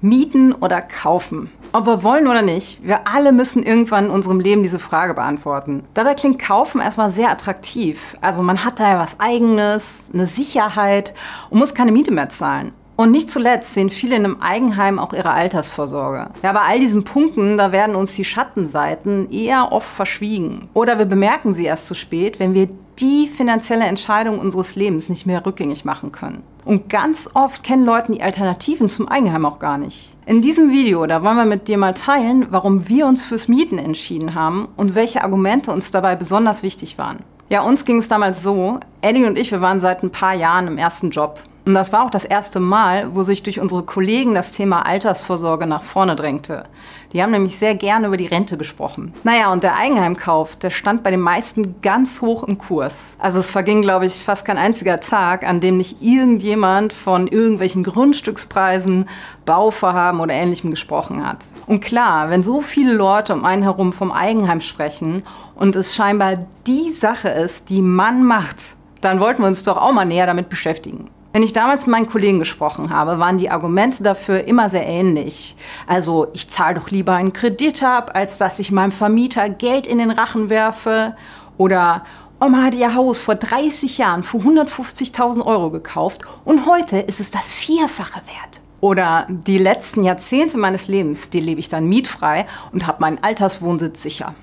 Mieten oder kaufen? Ob wir wollen oder nicht, wir alle müssen irgendwann in unserem Leben diese Frage beantworten. Dabei klingt Kaufen erstmal sehr attraktiv. Also man hat da ja was eigenes, eine Sicherheit und muss keine Miete mehr zahlen. Und nicht zuletzt sehen viele in einem Eigenheim auch ihre Altersvorsorge. Ja, bei all diesen Punkten, da werden uns die Schattenseiten eher oft verschwiegen. Oder wir bemerken sie erst zu spät, wenn wir die finanzielle Entscheidung unseres Lebens nicht mehr rückgängig machen können. Und ganz oft kennen Leute die Alternativen zum Eigenheim auch gar nicht. In diesem Video, da wollen wir mit dir mal teilen, warum wir uns fürs Mieten entschieden haben und welche Argumente uns dabei besonders wichtig waren. Ja, uns ging es damals so, Eddie und ich, wir waren seit ein paar Jahren im ersten Job. Und das war auch das erste Mal, wo sich durch unsere Kollegen das Thema Altersvorsorge nach vorne drängte. Die haben nämlich sehr gerne über die Rente gesprochen. Naja, und der Eigenheimkauf, der stand bei den meisten ganz hoch im Kurs. Also es verging, glaube ich, fast kein einziger Tag, an dem nicht irgendjemand von irgendwelchen Grundstückspreisen, Bauvorhaben oder ähnlichem gesprochen hat. Und klar, wenn so viele Leute um einen herum vom Eigenheim sprechen und es scheinbar die Sache ist, die man macht, dann wollten wir uns doch auch mal näher damit beschäftigen. Wenn ich damals mit meinen Kollegen gesprochen habe, waren die Argumente dafür immer sehr ähnlich. Also ich zahle doch lieber einen Kredit ab, als dass ich meinem Vermieter Geld in den Rachen werfe. Oder Oma hat ihr Haus vor 30 Jahren für 150.000 Euro gekauft und heute ist es das Vierfache wert. Oder die letzten Jahrzehnte meines Lebens, die lebe ich dann mietfrei und habe meinen Alterswohnsitz sicher.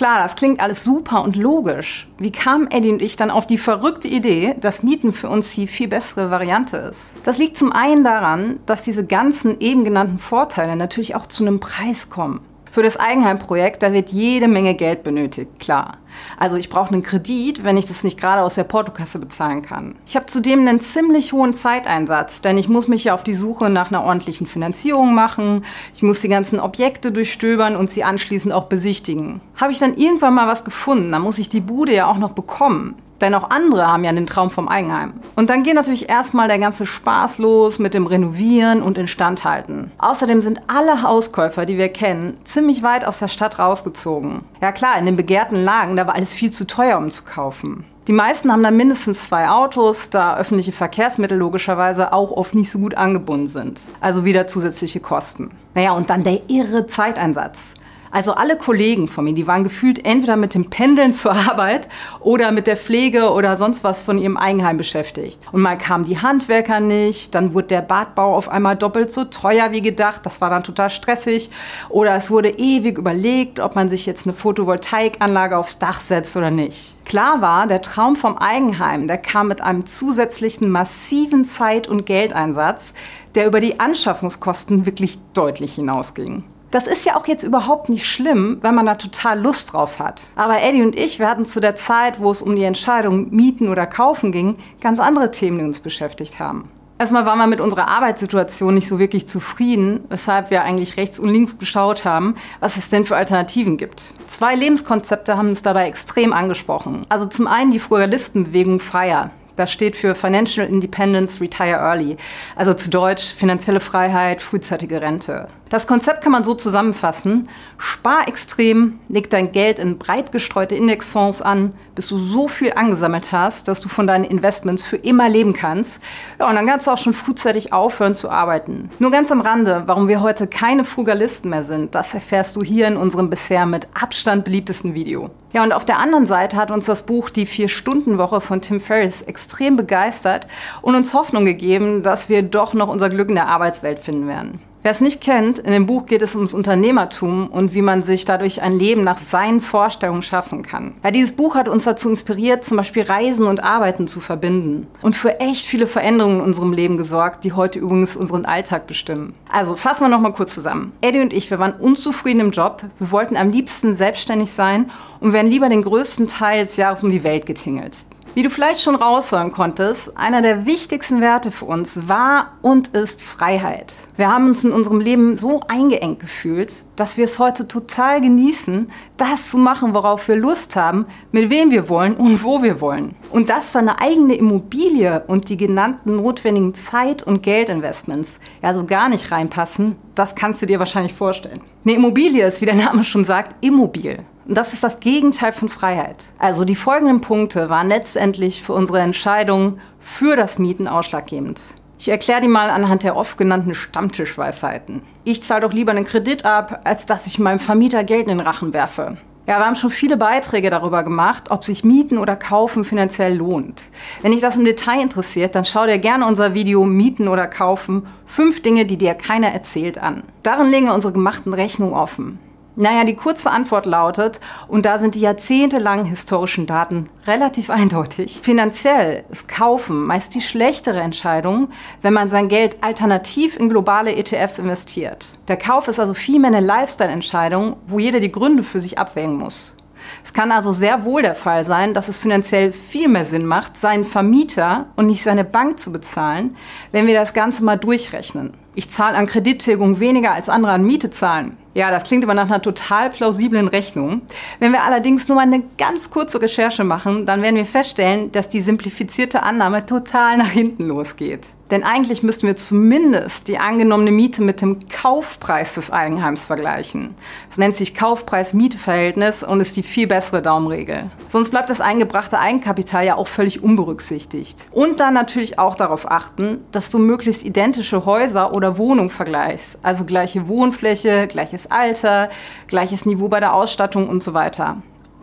Klar, das klingt alles super und logisch. Wie kamen Eddie und ich dann auf die verrückte Idee, dass Mieten für uns die viel bessere Variante ist? Das liegt zum einen daran, dass diese ganzen eben genannten Vorteile natürlich auch zu einem Preis kommen. Für das Eigenheimprojekt, da wird jede Menge Geld benötigt, klar. Also ich brauche einen Kredit, wenn ich das nicht gerade aus der Portokasse bezahlen kann. Ich habe zudem einen ziemlich hohen Zeiteinsatz, denn ich muss mich ja auf die Suche nach einer ordentlichen Finanzierung machen. Ich muss die ganzen Objekte durchstöbern und sie anschließend auch besichtigen. Habe ich dann irgendwann mal was gefunden, dann muss ich die Bude ja auch noch bekommen. Denn auch andere haben ja den Traum vom Eigenheim. Und dann geht natürlich erstmal der ganze Spaß los mit dem Renovieren und Instandhalten. Außerdem sind alle Hauskäufer, die wir kennen, ziemlich weit aus der Stadt rausgezogen. Ja klar, in den begehrten Lagen, da war alles viel zu teuer, um zu kaufen. Die meisten haben dann mindestens zwei Autos, da öffentliche Verkehrsmittel logischerweise auch oft nicht so gut angebunden sind. Also wieder zusätzliche Kosten. Naja, und dann der irre Zeiteinsatz. Also alle Kollegen von mir, die waren gefühlt entweder mit dem Pendeln zur Arbeit oder mit der Pflege oder sonst was von ihrem Eigenheim beschäftigt. Und mal kamen die Handwerker nicht, dann wurde der Badbau auf einmal doppelt so teuer wie gedacht, das war dann total stressig. Oder es wurde ewig überlegt, ob man sich jetzt eine Photovoltaikanlage aufs Dach setzt oder nicht. Klar war, der Traum vom Eigenheim, der kam mit einem zusätzlichen massiven Zeit- und Geldeinsatz, der über die Anschaffungskosten wirklich deutlich hinausging. Das ist ja auch jetzt überhaupt nicht schlimm, wenn man da total Lust drauf hat. Aber Eddie und ich, wir hatten zu der Zeit, wo es um die Entscheidung mieten oder kaufen ging, ganz andere Themen, die uns beschäftigt haben. Erstmal waren wir mit unserer Arbeitssituation nicht so wirklich zufrieden, weshalb wir eigentlich rechts und links geschaut haben, was es denn für Alternativen gibt. Zwei Lebenskonzepte haben uns dabei extrem angesprochen. Also zum einen die Frugalistenbewegung FIRE. Das steht für Financial Independence Retire Early, also zu Deutsch finanzielle Freiheit, frühzeitige Rente. Das Konzept kann man so zusammenfassen. Spar extrem, leg dein Geld in breit gestreute Indexfonds an, bis du so viel angesammelt hast, dass du von deinen Investments für immer leben kannst. Ja, und dann kannst du auch schon frühzeitig aufhören zu arbeiten. Nur ganz am Rande, warum wir heute keine Frugalisten mehr sind, das erfährst du hier in unserem bisher mit Abstand beliebtesten Video. Ja, und auf der anderen Seite hat uns das Buch Die Vier-Stunden-Woche von Tim Ferriss extrem begeistert und uns Hoffnung gegeben, dass wir doch noch unser Glück in der Arbeitswelt finden werden. Wer es nicht kennt, in dem Buch geht es ums Unternehmertum und wie man sich dadurch ein Leben nach seinen Vorstellungen schaffen kann. Ja, dieses Buch hat uns dazu inspiriert, zum Beispiel Reisen und Arbeiten zu verbinden und für echt viele Veränderungen in unserem Leben gesorgt, die heute übrigens unseren Alltag bestimmen. Also fassen wir nochmal kurz zusammen. Eddie und ich, wir waren unzufrieden im Job, wir wollten am liebsten selbstständig sein und wären lieber den größten Teil des Jahres um die Welt getingelt. Wie du vielleicht schon raushören konntest, einer der wichtigsten Werte für uns war und ist Freiheit. Wir haben uns in unserem Leben so eingeengt gefühlt, dass wir es heute total genießen, das zu machen, worauf wir Lust haben, mit wem wir wollen und wo wir wollen. Und dass deine eigene Immobilie und die genannten notwendigen Zeit- und Geldinvestments ja so gar nicht reinpassen, das kannst du dir wahrscheinlich vorstellen. Eine Immobilie ist, wie der Name schon sagt, immobil. Und das ist das Gegenteil von Freiheit. Also die folgenden Punkte waren letztendlich für unsere Entscheidung für das Mieten ausschlaggebend. Ich erkläre die mal anhand der oft genannten Stammtischweisheiten. Ich zahle doch lieber einen Kredit ab, als dass ich meinem Vermieter Geld in den Rachen werfe. Ja, wir haben schon viele Beiträge darüber gemacht, ob sich Mieten oder Kaufen finanziell lohnt. Wenn dich das im Detail interessiert, dann schau dir gerne unser Video Mieten oder Kaufen, fünf Dinge, die dir keiner erzählt an. Darin legen wir unsere gemachten Rechnungen offen. Naja, die kurze Antwort lautet, und da sind die jahrzehntelangen historischen Daten relativ eindeutig, finanziell ist Kaufen meist die schlechtere Entscheidung, wenn man sein Geld alternativ in globale ETFs investiert. Der Kauf ist also vielmehr eine Lifestyle-Entscheidung, wo jeder die Gründe für sich abwägen muss. Es kann also sehr wohl der Fall sein, dass es finanziell viel mehr Sinn macht, seinen Vermieter und nicht seine Bank zu bezahlen, wenn wir das Ganze mal durchrechnen. Ich zahle an Kredittilgung weniger als andere an Miete zahlen. Ja, das klingt aber nach einer total plausiblen Rechnung. Wenn wir allerdings nur mal eine ganz kurze Recherche machen, dann werden wir feststellen, dass die simplifizierte Annahme total nach hinten losgeht. Denn eigentlich müssten wir zumindest die angenommene Miete mit dem Kaufpreis des Eigenheims vergleichen. Das nennt sich Kaufpreis-Miete-Verhältnis und ist die viel bessere Daumenregel. Sonst bleibt das eingebrachte Eigenkapital ja auch völlig unberücksichtigt. Und dann natürlich auch darauf achten, dass du möglichst identische Häuser oder Wohnungen vergleichst. Also gleiche Wohnfläche, gleiches Alter, gleiches Niveau bei der Ausstattung und so weiter.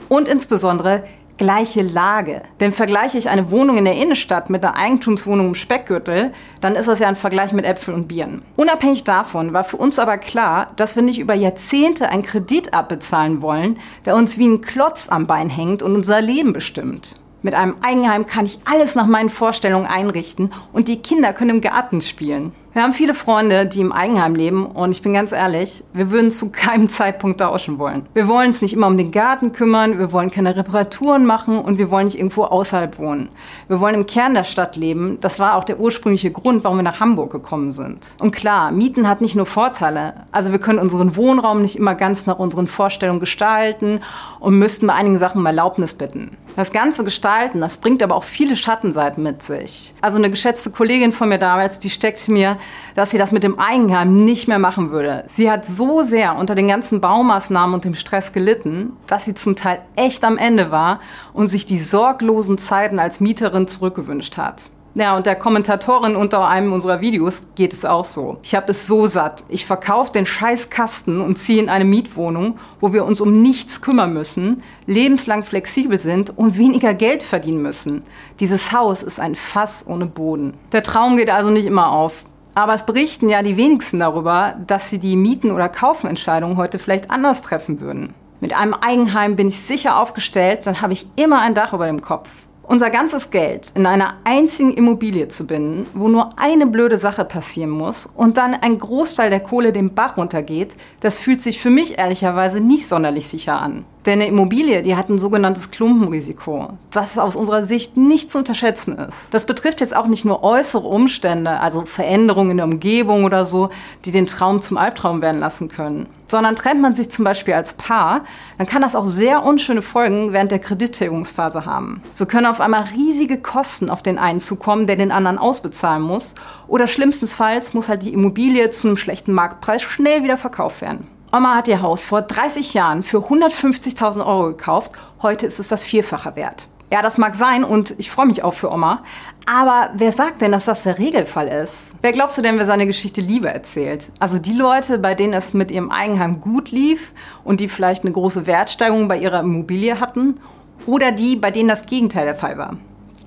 Und insbesondere gleiche Lage. Denn vergleiche ich eine Wohnung in der Innenstadt mit einer Eigentumswohnung im Speckgürtel, dann ist das ja ein Vergleich mit Äpfeln und Bieren. Unabhängig davon war für uns aber klar, dass wir nicht über Jahrzehnte einen Kredit abbezahlen wollen, der uns wie ein Klotz am Bein hängt und unser Leben bestimmt. Mit einem Eigenheim kann ich alles nach meinen Vorstellungen einrichten und die Kinder können im Garten spielen. Wir haben viele Freunde, die im Eigenheim leben und ich bin ganz ehrlich, wir würden zu keinem Zeitpunkt tauschen wollen. Wir wollen uns nicht immer um den Garten kümmern, wir wollen keine Reparaturen machen und wir wollen nicht irgendwo außerhalb wohnen. Wir wollen im Kern der Stadt leben. Das war auch der ursprüngliche Grund, warum wir nach Hamburg gekommen sind. Und klar, Mieten hat nicht nur Vorteile. Also wir können unseren Wohnraum nicht immer ganz nach unseren Vorstellungen gestalten und müssten bei einigen Sachen um Erlaubnis bitten. Das ganze Gestalten, das bringt aber auch viele Schattenseiten mit sich. Also eine geschätzte Kollegin von mir damals, die steckt mir dass sie das mit dem Eigenheim nicht mehr machen würde. Sie hat so sehr unter den ganzen Baumaßnahmen und dem Stress gelitten, dass sie zum Teil echt am Ende war und sich die sorglosen Zeiten als Mieterin zurückgewünscht hat. Ja, und der Kommentatorin unter einem unserer Videos geht es auch so. Ich habe es so satt. Ich verkaufe den Scheißkasten und ziehe in eine Mietwohnung, wo wir uns um nichts kümmern müssen, lebenslang flexibel sind und weniger Geld verdienen müssen. Dieses Haus ist ein Fass ohne Boden. Der Traum geht also nicht immer auf. Aber es berichten ja die wenigsten darüber, dass sie die Mieten- oder Kaufentscheidungen heute vielleicht anders treffen würden. Mit einem Eigenheim bin ich sicher aufgestellt, dann habe ich immer ein Dach über dem Kopf. Unser ganzes Geld in einer einzigen Immobilie zu binden, wo nur eine blöde Sache passieren muss und dann ein Großteil der Kohle den Bach runtergeht, das fühlt sich für mich ehrlicherweise nicht sonderlich sicher an. Denn eine Immobilie, die hat ein sogenanntes Klumpenrisiko, das aus unserer Sicht nicht zu unterschätzen ist. Das betrifft jetzt auch nicht nur äußere Umstände, also Veränderungen in der Umgebung oder so, die den Traum zum Albtraum werden lassen können. Sondern trennt man sich zum Beispiel als Paar, dann kann das auch sehr unschöne Folgen während der Kredittilgungsphase haben. So können auf einmal riesige Kosten auf den einen zukommen, der den anderen ausbezahlen muss. Oder schlimmstenfalls muss halt die Immobilie zu einem schlechten Marktpreis schnell wieder verkauft werden. Oma hat ihr Haus vor 30 Jahren für 150.000 Euro gekauft. Heute ist es das Vierfache wert. Ja, das mag sein und ich freue mich auch für Oma. Aber wer sagt denn, dass das der Regelfall ist? Wer glaubst du denn, wer seine Geschichte lieber erzählt? Also die Leute, bei denen es mit ihrem Eigenheim gut lief und die vielleicht eine große Wertsteigerung bei ihrer Immobilie hatten? Oder die, bei denen das Gegenteil der Fall war?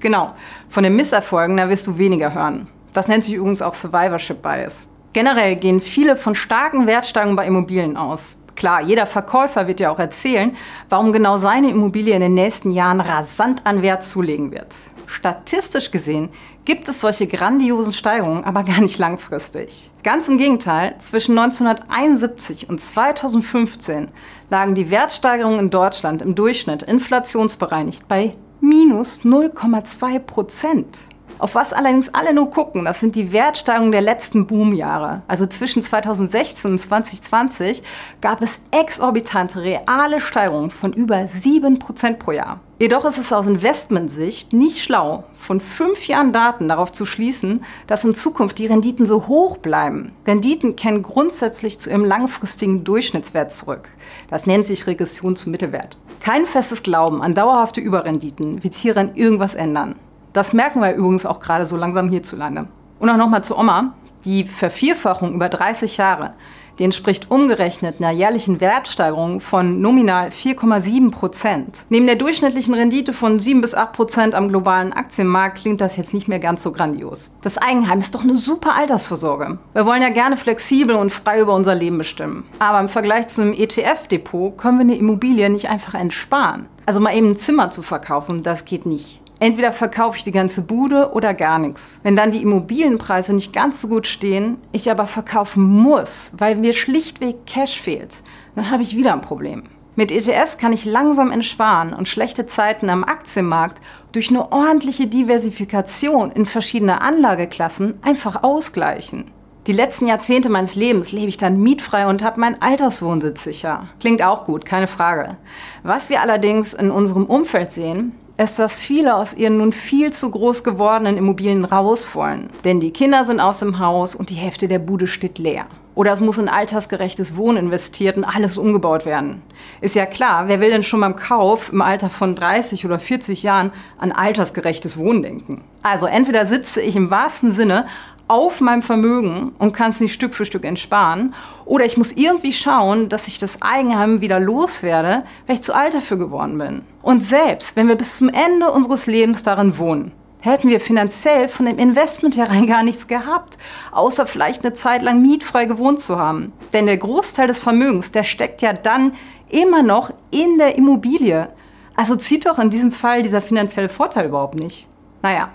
Genau, von den Misserfolgen, da wirst du weniger hören. Das nennt sich übrigens auch Survivorship Bias. Generell gehen viele von starken Wertsteigerungen bei Immobilien aus. Klar, jeder Verkäufer wird ja auch erzählen, warum genau seine Immobilie in den nächsten Jahren rasant an Wert zulegen wird. Statistisch gesehen gibt es solche grandiosen Steigerungen aber gar nicht langfristig. Ganz im Gegenteil, zwischen 1971 und 2015 lagen die Wertsteigerungen in Deutschland im Durchschnitt inflationsbereinigt bei minus 0,2 Prozent. Auf was allerdings alle nur gucken, das sind die Wertsteigerungen der letzten Boomjahre. Also zwischen 2016 und 2020 gab es exorbitante reale Steigerungen von über 7% pro Jahr. Jedoch ist es aus Investmentsicht nicht schlau, von fünf Jahren Daten darauf zu schließen, dass in Zukunft die Renditen so hoch bleiben. Renditen kennen grundsätzlich zu ihrem langfristigen Durchschnittswert zurück. Das nennt sich Regression zum Mittelwert. Kein festes Glauben an dauerhafte Überrenditen wird hieran irgendwas ändern. Das merken wir übrigens auch gerade so langsam hierzulande. Und auch nochmal zu Oma. Die Vervierfachung über 30 Jahre die entspricht umgerechnet einer jährlichen Wertsteigerung von nominal 4,7 Prozent. Neben der durchschnittlichen Rendite von 7 bis 8 Prozent am globalen Aktienmarkt klingt das jetzt nicht mehr ganz so grandios. Das Eigenheim ist doch eine super Altersvorsorge. Wir wollen ja gerne flexibel und frei über unser Leben bestimmen. Aber im Vergleich zu einem ETF-Depot können wir eine Immobilie nicht einfach entsparen. Also mal eben ein Zimmer zu verkaufen, das geht nicht. Entweder verkaufe ich die ganze Bude oder gar nichts. Wenn dann die Immobilienpreise nicht ganz so gut stehen, ich aber verkaufen muss, weil mir schlichtweg Cash fehlt, dann habe ich wieder ein Problem. Mit ETS kann ich langsam entsparen und schlechte Zeiten am Aktienmarkt durch eine ordentliche Diversifikation in verschiedene Anlageklassen einfach ausgleichen. Die letzten Jahrzehnte meines Lebens lebe ich dann mietfrei und habe meinen Alterswohnsitz sicher. Klingt auch gut, keine Frage. Was wir allerdings in unserem Umfeld sehen, ist, dass viele aus ihren nun viel zu groß gewordenen Immobilien raus wollen. Denn die Kinder sind aus dem Haus und die Hälfte der Bude steht leer. Oder es muss in altersgerechtes Wohnen investiert und alles umgebaut werden. Ist ja klar, wer will denn schon beim Kauf im Alter von 30 oder 40 Jahren an altersgerechtes Wohnen denken? Also entweder sitze ich im wahrsten Sinne auf meinem Vermögen und kann es nicht Stück für Stück entsparen. Oder ich muss irgendwie schauen, dass ich das Eigenheim wieder loswerde, weil ich zu alt dafür geworden bin. Und selbst wenn wir bis zum Ende unseres Lebens darin wohnen, hätten wir finanziell von dem Investment herein gar nichts gehabt, außer vielleicht eine Zeit lang mietfrei gewohnt zu haben. Denn der Großteil des Vermögens, der steckt ja dann immer noch in der Immobilie. Also zieht doch in diesem Fall dieser finanzielle Vorteil überhaupt nicht. Naja,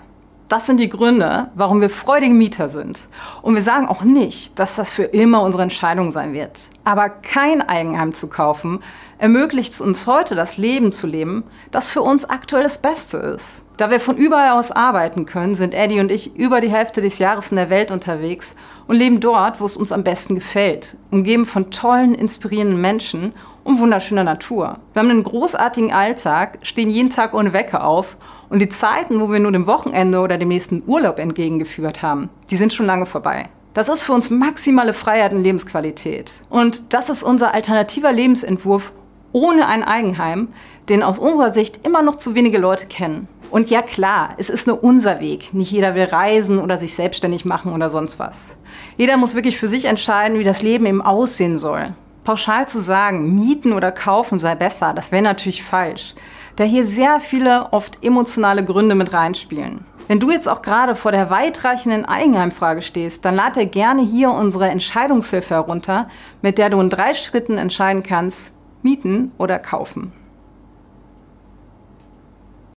das sind die Gründe, warum wir freudige Mieter sind. Und wir sagen auch nicht, dass das für immer unsere Entscheidung sein wird. Aber kein Eigenheim zu kaufen ermöglicht es uns heute, das Leben zu leben, das für uns aktuell das Beste ist. Da wir von überall aus arbeiten können, sind Eddie und ich über die Hälfte des Jahres in der Welt unterwegs und leben dort, wo es uns am besten gefällt, umgeben von tollen, inspirierenden Menschen und wunderschöner Natur. Wir haben einen großartigen Alltag, stehen jeden Tag ohne Wecker auf und die Zeiten, wo wir nur dem Wochenende oder dem nächsten Urlaub entgegengeführt haben, die sind schon lange vorbei. Das ist für uns maximale Freiheit und Lebensqualität. Und das ist unser alternativer Lebensentwurf ohne ein Eigenheim, den aus unserer Sicht immer noch zu wenige Leute kennen. Und ja klar, es ist nur unser Weg. Nicht jeder will reisen oder sich selbstständig machen oder sonst was. Jeder muss wirklich für sich entscheiden, wie das Leben eben aussehen soll. Pauschal zu sagen, mieten oder kaufen sei besser, das wäre natürlich falsch da hier sehr viele, oft emotionale Gründe mit reinspielen. Wenn du jetzt auch gerade vor der weitreichenden Eigenheimfrage stehst, dann lad dir gerne hier unsere Entscheidungshilfe herunter, mit der du in drei Schritten entscheiden kannst, mieten oder kaufen.